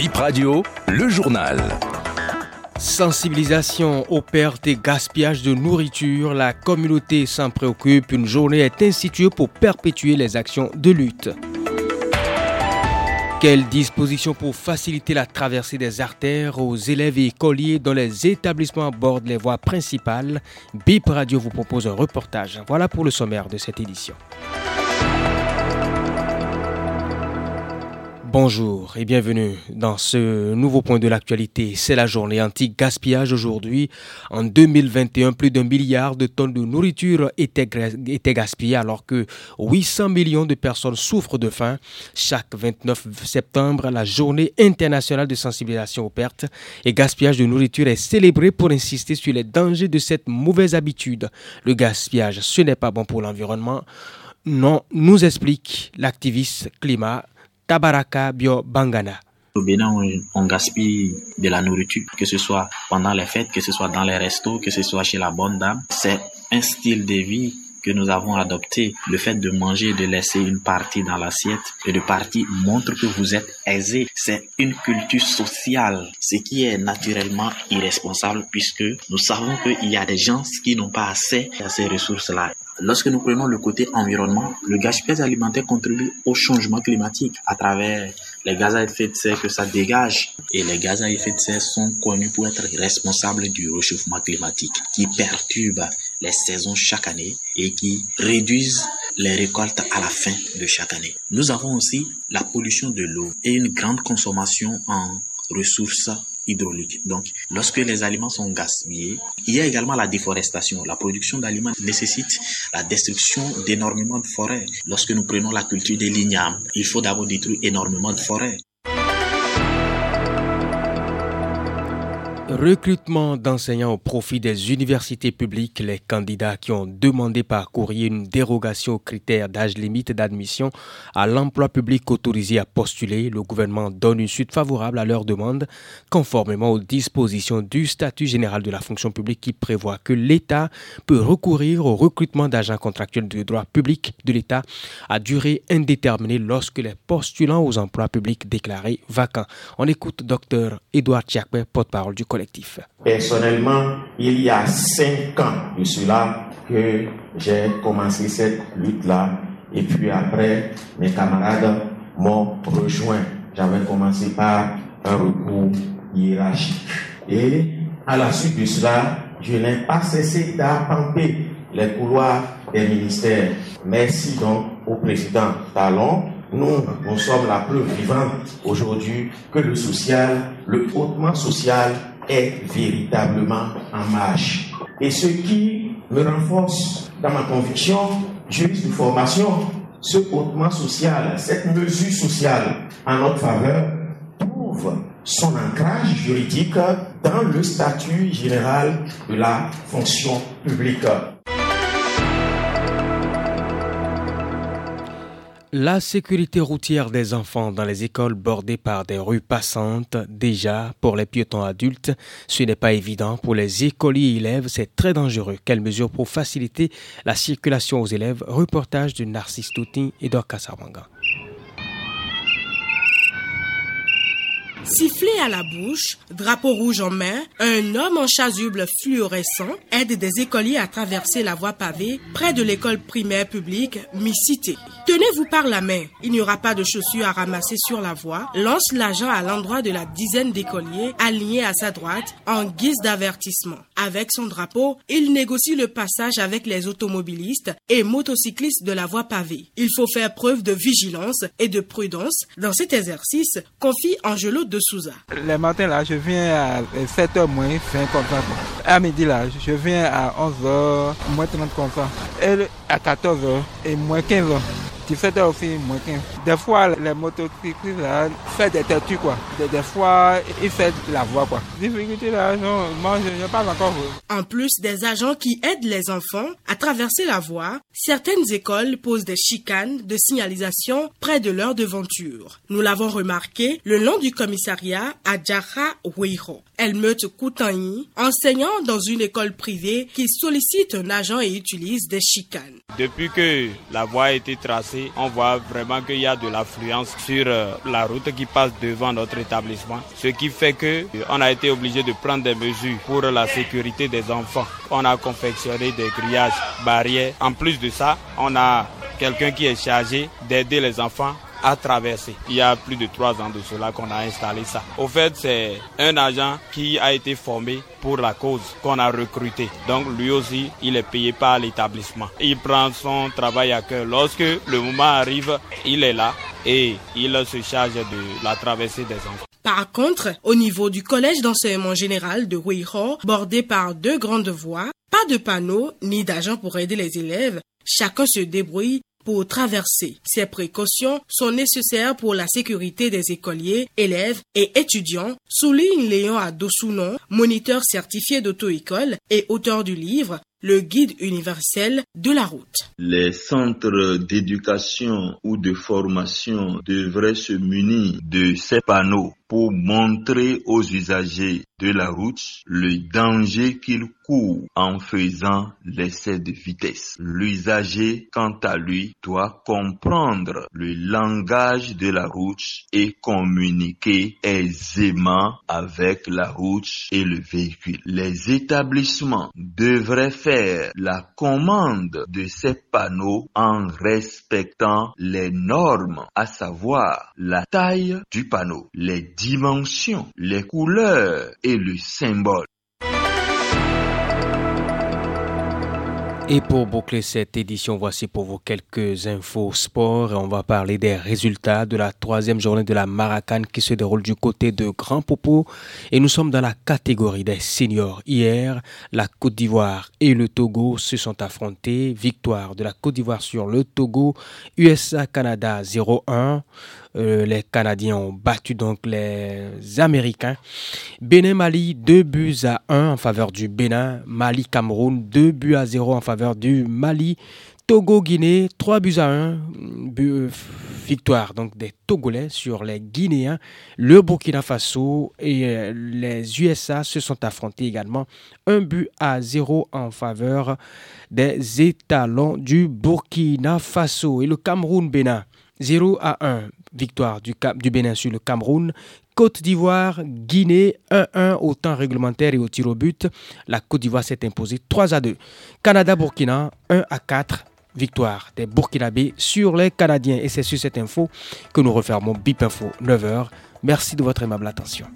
Bip Radio, le journal. Sensibilisation aux pertes et gaspillage de nourriture, la communauté s'en préoccupe. Une journée est instituée pour perpétuer les actions de lutte. Quelles dispositions pour faciliter la traversée des artères aux élèves et écoliers dans les établissements abordent les voies principales? BIP Radio vous propose un reportage. Voilà pour le sommaire de cette édition. Bonjour et bienvenue dans ce nouveau point de l'actualité. C'est la journée anti-gaspillage aujourd'hui. En 2021, plus d'un milliard de tonnes de nourriture étaient, gaspillées alors que 800 millions de personnes souffrent de faim. Chaque 29 septembre, la journée internationale de sensibilisation aux pertes et gaspillage de nourriture est célébrée pour insister sur les dangers de cette mauvaise habitude. Le gaspillage, ce n'est pas bon pour l'environnement. Non, nous explique l'activiste climat Tabaraka Bio Bangana. Au Bénin, on, gaspille de la nourriture, que ce soit pendant les fêtes, que ce soit dans les restos, que ce soit chez la bonne dame. C'est un style de vie que nous avons adopté, le fait de manger de laisser une partie dans l'assiette et de partie montre que vous êtes aisé. C'est une culture sociale, ce qui est naturellement irresponsable puisque nous savons qu'il y a des gens qui n'ont pas assez à ces ressources-là. Lorsque nous prenons le côté environnement, le gaspillage alimentaire contribue au changement climatique à travers les gaz à effet de serre que ça dégage. Et les gaz à effet de serre sont connus pour être responsables du réchauffement climatique qui perturbe les saisons chaque année et qui réduisent les récoltes à la fin de chaque année. Nous avons aussi la pollution de l'eau et une grande consommation en ressources Donc, lorsque les aliments sont gaspillés, il y a également la déforestation. La production d'aliments nécessite la destruction d'énormément de forêts. Lorsque nous prenons la culture des lignames, il faut d'abord détruire énormément de forêts. Recrutement d'enseignants au profit des universités publiques. Les candidats qui ont demandé par courrier une dérogation aux critères d'âge limite d'admission à l'emploi public autorisé à postuler, le gouvernement donne une suite favorable à leur demande, conformément aux dispositions du statut général de la fonction publique qui prévoit que l'État peut recourir au recrutement d'agents contractuels de droit public de l'État à durée indéterminée lorsque les postulants aux emplois publics déclarés vacants. On écoute Dr Edouard Tchakbe, porte-parole du collège. Personnellement, il y a cinq ans de cela que j'ai commencé cette lutte-là. Et puis après, mes camarades m'ont rejoint. J'avais commencé par un recours hiérarchique. Et à la suite de cela, je n'ai pas cessé d'appamper les couloirs des ministères. Merci donc au président Talon. Nous, nous sommes la preuve vivante aujourd'hui que le social, le hautement social est véritablement en marche. Et ce qui me renforce dans ma conviction, juriste de formation, ce hautement social, cette mesure sociale en notre faveur, trouve son ancrage juridique dans le statut général de la fonction publique. La sécurité routière des enfants dans les écoles bordées par des rues passantes, déjà pour les piétons adultes, ce n'est pas évident. Pour les écoliers élèves, c'est très dangereux. Quelles mesures pour faciliter la circulation aux élèves? Reportage de Narcisse Toutin et d'Orkasawanga. Sifflé à la bouche, drapeau rouge en main, un homme en chasuble fluorescent aide des écoliers à traverser la voie pavée près de l'école primaire publique Mi-Cité. Tenez-vous par la main, il n'y aura pas de chaussures à ramasser sur la voie, lance l'agent à l'endroit de la dizaine d'écoliers alignés à sa droite en guise d'avertissement. Avec son drapeau, il négocie le passage avec les automobilistes et motocyclistes de la voie pavée. Il faut faire preuve de vigilance et de prudence dans cet exercice, confie Angelo de Souza. Les matins là, je viens à 7h moins 20 comme. À midi là, je viens à 11h moins 30 comme ça. Et à 14h et moins 15h. 17h aussi, moins 15. Des fois, les motocyclistes là, font des têtus quoi. Des, fois, ils font la voie quoi. Difficulté là, non, moi je n'ai pas encore. En plus des agents qui aident les enfants à traverser la voie, certaines écoles posent des chicanes de signalisation près de leur devanture. Nous l'avons remarqué le long du commissariat à Djara Weiro. Elmeute Koutani, enseignant dans une école privée qui sollicite un agent et utilise des chicanes. Depuis que la voie a été tracée, on voit vraiment qu'il y a de l'affluence sur euh, la route qui passe devant notre établissement, ce qui fait que euh, on a été obligé de prendre des mesures pour la sécurité des enfants. On a confectionné des grillages, barrières. En plus de ça, on a quelqu'un qui est chargé d'aider les enfants à traverser. Il y a plus de trois ans de cela qu'on a installé ça. Au fait, c'est un agent qui a été formé pour la cause qu'on a recruté. Donc lui aussi, il est payé par l'établissement. Il prend son travail à cœur. Lorsque le moment arrive, il est là et il se charge de la traversée des enfants. Par contre, au niveau du collège d'enseignement général de Huiho, bordé par deux grandes voies, pas de panneaux ni d'agents pour aider les élèves, chacun se débrouille pour traverser. Ces précautions sont nécessaires pour la sécurité des écoliers, élèves et étudiants, souligne Léon Adosounon, moniteur certifié d'auto-école et auteur du livre le guide universel de la route. Les centres d'éducation ou de formation devraient se munir de ces panneaux pour montrer aux usagers de la route le danger qu'ils courent en faisant l'essai de vitesse. L'usager, quant à lui, doit comprendre le langage de la route et communiquer aisément avec la route et le véhicule. Les établissements devraient faire la commande de ces panneaux en respectant les normes, à savoir la taille du panneau, dimensions, les couleurs et le symbole. Et pour boucler cette édition, voici pour vous quelques infos sport. On va parler des résultats de la troisième journée de la Maracane qui se déroule du côté de Grand Popo. Et nous sommes dans la catégorie des seniors. Hier, la Côte d'Ivoire et le Togo se sont affrontés. Victoire de la Côte d'Ivoire sur le Togo. USA-Canada 0-1. Euh, les Canadiens ont battu donc les Américains. Bénin-Mali, 2 buts à 1 en faveur du Bénin. Mali-Cameroun, 2 buts à 0 en faveur du Mali. Togo-Guinée, 3 buts à 1. Euh, victoire donc des Togolais sur les Guinéens. Le Burkina Faso et euh, les USA se sont affrontés également. Un but à 0 en faveur des étalons du Burkina Faso. Et le Cameroun-Bénin, 0 à 1 victoire du, Cap, du Bénin sur le Cameroun. Côte d'Ivoire, Guinée, 1-1 au temps réglementaire et au tir au but. La Côte d'Ivoire s'est imposée 3 à 2. Canada-Burkina, 1 à 4. Victoire des Burkinabés sur les Canadiens. Et c'est sur cette info que nous refermons BIP Info 9h. Merci de votre aimable attention.